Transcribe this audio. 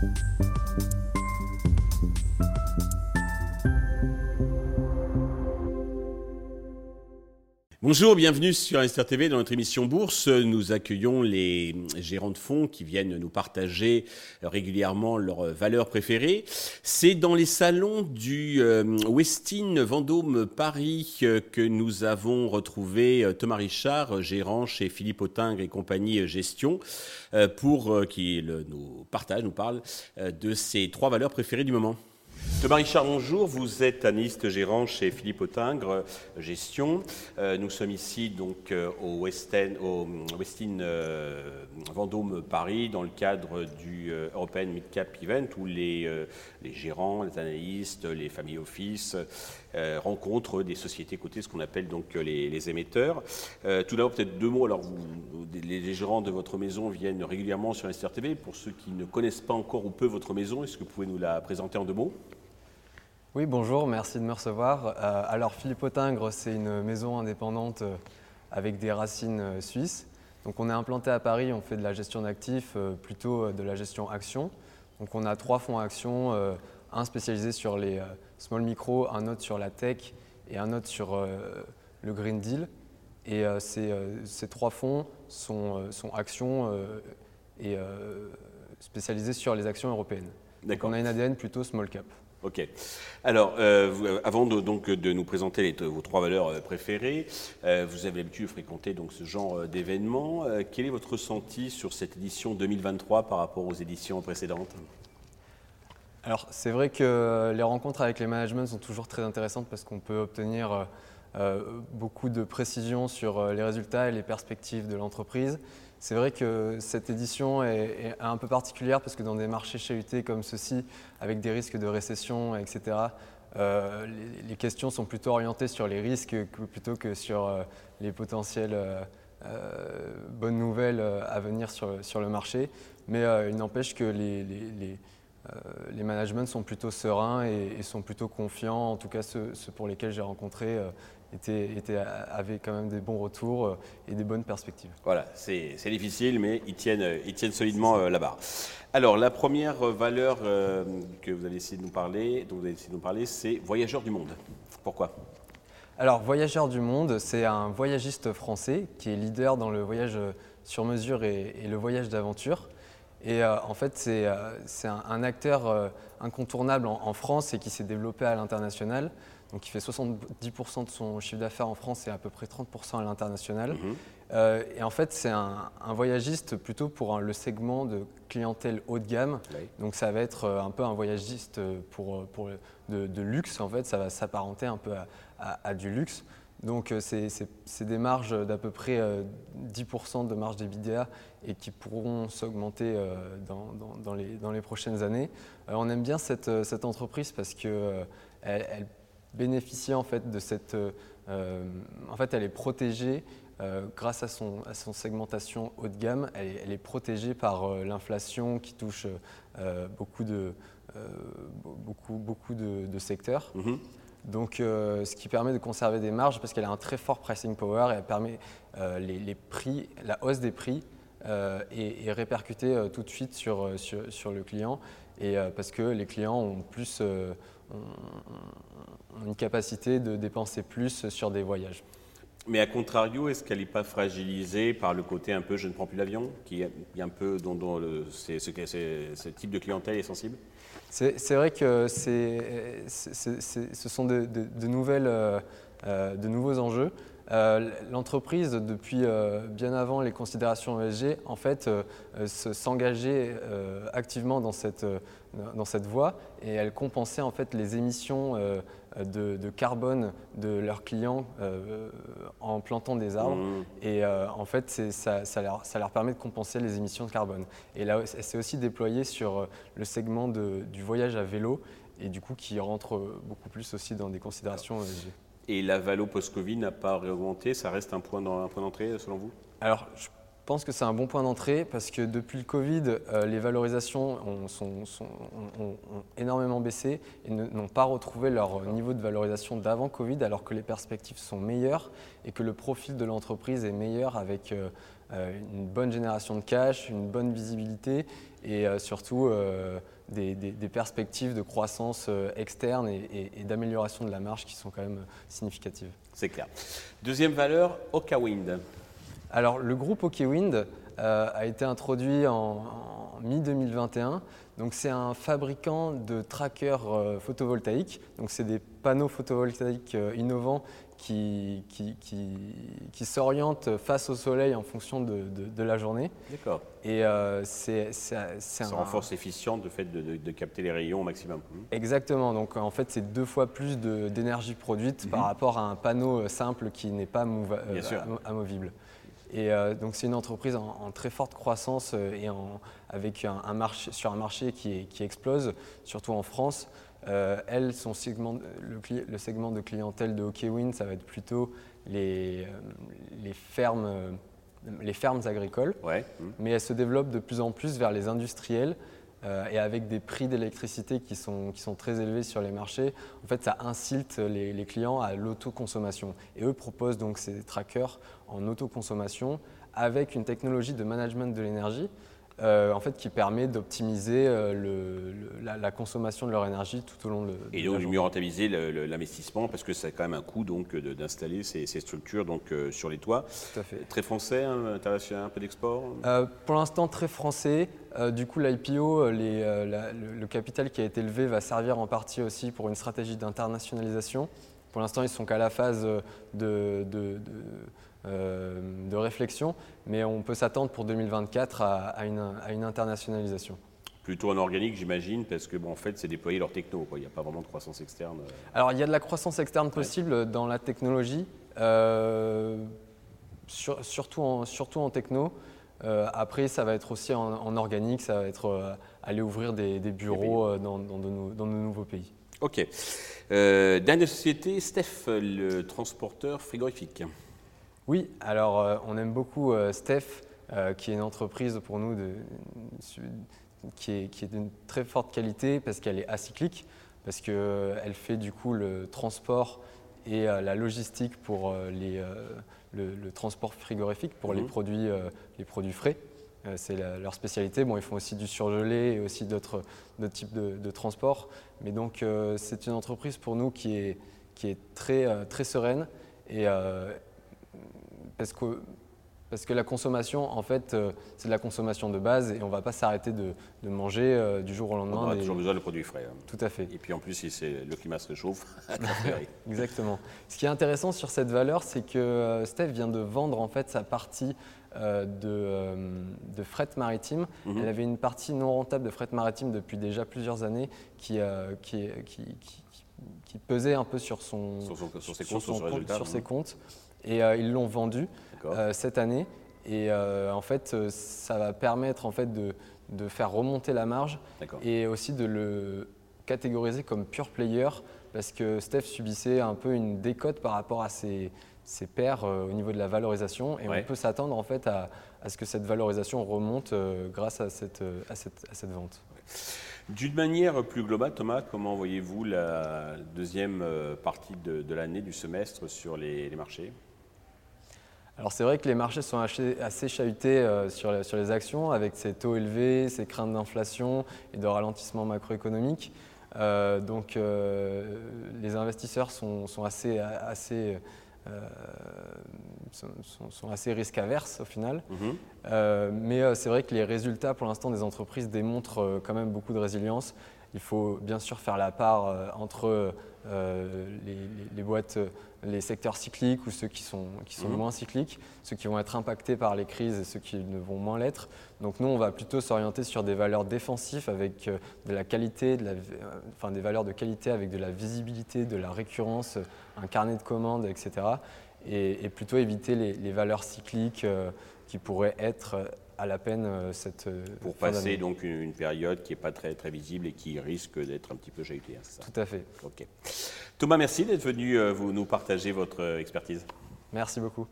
Thank you. Bonjour, bienvenue sur Investir TV dans notre émission Bourse. Nous accueillons les gérants de fonds qui viennent nous partager régulièrement leurs valeurs préférées. C'est dans les salons du euh, Westin Vendôme Paris que nous avons retrouvé euh, Thomas Richard, gérant chez Philippe Autingre et compagnie Gestion, euh, pour qu'il nous partage, nous parle de ses trois valeurs préférées du moment. Thomas Richard, bonjour. Vous êtes analyste gérant chez Philippe Autingre euh, Gestion. Euh, nous sommes ici donc euh, au Westin, au Westin Vendôme Paris dans le cadre du European Mid Cap Event où les, les gérants, les analystes, les family office rencontrent des sociétés cotées, ce qu'on appelle donc les, émetteurs. tout d'abord, peut-être deux mots. Alors, les, gérants de votre maison viennent régulièrement sur STR TV. Pour ceux qui ne connaissent pas encore ou peu votre maison, est-ce que vous pouvez nous la présenter en deux mots? Oui, bonjour, merci de me recevoir. Euh, alors Philippe Autingre, c'est une maison indépendante euh, avec des racines euh, suisses. Donc on est implanté à Paris, on fait de la gestion d'actifs, plutôt de la gestion action. Donc on a trois fonds actions, un spécialisé sur les small micro, un autre sur la tech et un autre sur le Green Deal. Et ces, ces, trois fonds sont, sont actions et spécialisés sur les actions européennes. Donc on a une ADN plutôt small cap. Ok. Alors, euh, euh, avant de, donc, de nous présenter vos trois valeurs euh, préférées, vous avez l'habitude de fréquenter donc, ce genre d'événements. quel est votre ressenti sur cette édition 2023 par rapport aux éditions précédentes? Alors, c'est vrai que les rencontres avec les managements sont toujours très intéressantes parce qu'on peut obtenir beaucoup de précisions sur les résultats et les perspectives de l'entreprise. C'est vrai que cette édition est, un peu particulière parce que dans des marchés chahutés comme ceci, avec des risques de récession, etc., euh, les, questions sont plutôt orientées sur les risques plutôt que sur euh, les potentielles euh, bonnes nouvelles à venir sur, le marché. Mais il n'empêche que les, managements sont plutôt sereins et, sont plutôt confiants, en tout cas ceux pour lesquels j'ai rencontré était, avait quand même des bons retours euh, et des bonnes perspectives. Voilà, c'est difficile, mais ils tiennent, ils tiennent solidement euh, la barre. Alors, la première valeur euh, que vous allez essayer de nous parler, dont vous allez essayer de nous parler, c'est voyageur du monde. Pourquoi? Alors, voyageur du monde, c'est un voyagiste français qui est leader dans le voyage sur mesure et, le voyage d'aventure. Et en fait, c'est un, acteur incontournable en, France et qui s'est développé à l'international. Donc il fait 70% de son chiffre d'affaires en France et à peu près 30% à l'international. Mhm. Euh, et en fait, c'est un, voyagiste plutôt pour le segment de clientèle haut de gamme. Donc ça va être euh, un peu un voyagiste pour, pour de, luxe. En fait, ça va s'apparenter un peu à, du luxe. Donc euh, c'est des marges d'à peu près 10% de marge d'EBITDA et qui pourront s'augmenter dans, dans, les, prochaines années. on aime bien cette, entreprise parce qu'elle elle bénéficier en fait de cette. Euh, euh, en fait, elle est protégée euh, grâce à son, à son, segmentation haut de gamme. Elle, est protégée par l'inflation qui touche beaucoup de beaucoup beaucoup de, secteurs. Mm-hmm. Donc, ce qui permet de conserver des marges parce qu'elle a un très fort pricing power et elle permet les, prix, la hausse des prix est, répercutée tout de suite sur, sur, sur, le client et parce que les clients ont plus une capacité de dépenser plus sur des voyages. Mais à contrario, est-ce qu'elle n'est pas fragilisée par le côté un peu je ne prends plus l'avion, qui est un peu dont, ce, type de clientèle est sensible? C'est vrai que ce sont de, nouvelles, euh, de nouveaux enjeux. Euh, l'entreprise, depuis euh, bien avant les considérations ESG, en fait, s'engageait activement dans cette, dans cette voie et elle compensait en fait les émissions de, carbone de leurs clients euh, en plantant des arbres. Mmh. Et euh, en fait, ça, ça, leur, ça, leur, permet de compenser les émissions de carbone. Et là, c'est aussi déployé sur euh, le segment du voyage à vélo et du coup qui rentre beaucoup plus aussi dans des considérations Et la valo post-Covid n'a pas réaugmenté Ça reste un point d'entrée selon vous? Alors, je pense que c'est un bon point d'entrée parce que depuis le Covid, euh, les valorisations ont, énormément baissé et n'ont pas retrouvé leur niveau de valorisation d'avant Covid alors que les perspectives sont meilleures et que le profil de l'entreprise est meilleur avec euh, euh, une bonne génération de cash, une bonne visibilité et surtout des, perspectives de croissance externe et, d'amélioration de la marge qui sont quand même significatives. C'est clair. Deuxième valeur, Wind. Alors le groupe OKWind a été introduit en mi-2021 donc c'est un fabricant de trackers euh, photovoltaïques. Donc c'est des panneaux photovoltaïques euh, innovants qui, qui, s'orientent face au soleil en fonction de, la journée. D'accord. Et euh, c'est, Ça renforce l'efficience de fait de, capter les rayons au maximum. Exactement. Donc en fait c'est deux fois plus d'énergie produite par mmh. rapport à un panneau simple qui n'est pas amovible. Et euh, donc c'est une entreprise en, très forte croissance euh, et avec un, marché, sur un marché qui, explose, surtout en France. Euh, elle, son segment, le, segment de clientèle de Hockeywind, ça va être plutôt les, fermes, les fermes agricoles. Mais elle se développe de plus en plus vers les industriels euh, et avec des prix d'électricité qui sont, qui sont très élevés sur les marchés, en fait, ça incilte les, les clients à l'autoconsommation. Et eux proposent donc ces trackers en autoconsommation avec une technologie de management de l'énergie euh, en fait, qui permet d'optimiser euh, la, consommation de leur énergie tout au long de, Et donc, mieux rentabiliser l'investissement parce que c'est quand même un coût d'installer ces, structures donc, euh, sur les toits. Tout à fait. Très français, hein, international, un peu d'export Pour l'instant, très français. du coup, l'IPO, le, capital qui a été levé va servir en partie aussi pour une stratégie d'internationalisation. Pour l'instant, ils sont qu'à la phase de de réflexion, mais on peut s'attendre pour 2024 à, une, internationalisation. Plutôt en organique, j'imagine, parce que bon, en fait, c'est déployer leur techno. Il n'y a pas vraiment de croissance externe. Euh. Alors, il y a de la croissance externe possible dans la technologie, euh, surtout, en, surtout en techno. après, ça va être aussi en, organique, ça va être aller ouvrir des, bureaux dans, de nos, nouveaux pays. Ok. dernière société, Steph, le transporteur frigorifique. Oui, alors euh, on aime beaucoup euh, Steph, euh, qui est une entreprise pour nous qui, est, d'une très forte qualité parce qu'elle est acyclique, parce qu'elle fait du coup le transport et la logistique pour le, transport frigorifique, pour les, mhm. produits, les produits frais. c'est leur spécialité. Bon, ils font aussi du surgelé et aussi d'autres types de, transport. Mais donc, c'est une entreprise pour nous qui est, qui est très, très sereine et, parce que, parce que la consommation, en fait, euh, c'est de la consommation de base et on ne va pas s'arrêter de, manger euh, du jour au lendemain. On a toujours besoin de produits frais. Hein. Tout à fait. Et puis en plus, si le climat se réchauffe, Exactement. Ce qui est intéressant sur cette valeur, c'est que euh, Steph vient de vendre en fait sa partie de, de, fret maritime. Mhm. Elle avait une partie non rentable de fret maritime depuis déjà plusieurs années qui, qui, qui, pesait un peu sur, son, sur, ses comptes, sur, ses comptes. Et euh, ils l'ont vendu euh, cette année. Et euh, en fait, ça va permettre en fait de, de faire remonter la marge et aussi de le catégoriser comme pure player parce que Steph subissait un peu une décote par rapport à ses, ses pairs au niveau de la valorisation. Et on peut s'attendre en fait à, à, ce que cette valorisation remonte grâce à cette, à cette, à cette vente. D'une manière plus globale, Thomas, comment voyez-vous la deuxième partie de, l'année, du semestre sur les, marchés? Alors c'est vrai que les marchés sont assez chahutés euh, sur, les actions avec ces taux élevés, ces craintes d'inflation et de ralentissement macroéconomique. Euh, donc euh, les investisseurs sont, assez, assez, sont, assez risque averses au final. Mhm. mais c'est vrai que les résultats pour l'instant des entreprises démontrent quand même beaucoup de résilience. Il faut bien sûr faire la part entre les, boîtes les secteurs cycliques ou ceux qui sont, qui sont mhm. moins cycliques, ceux qui vont être impactés par les crises et ceux qui ne vont moins l'être. Donc nous, on va plutôt s'orienter sur des valeurs défensives avec euh, de la qualité, de la, euh, enfin des valeurs de qualité avec de la visibilité, de la récurrence, un carnet de commandes, etc. Et, plutôt éviter les, valeurs cycliques euh, qui pourraient être à la peine euh, cette. Euh, Pour passer donc une, période qui n'est pas très, très visible et qui risque d'être un petit peu jahutée. Hein, Tout à fait. Ok. Thomas, merci d'être venu euh, vous, nous partager votre expertise. Merci beaucoup.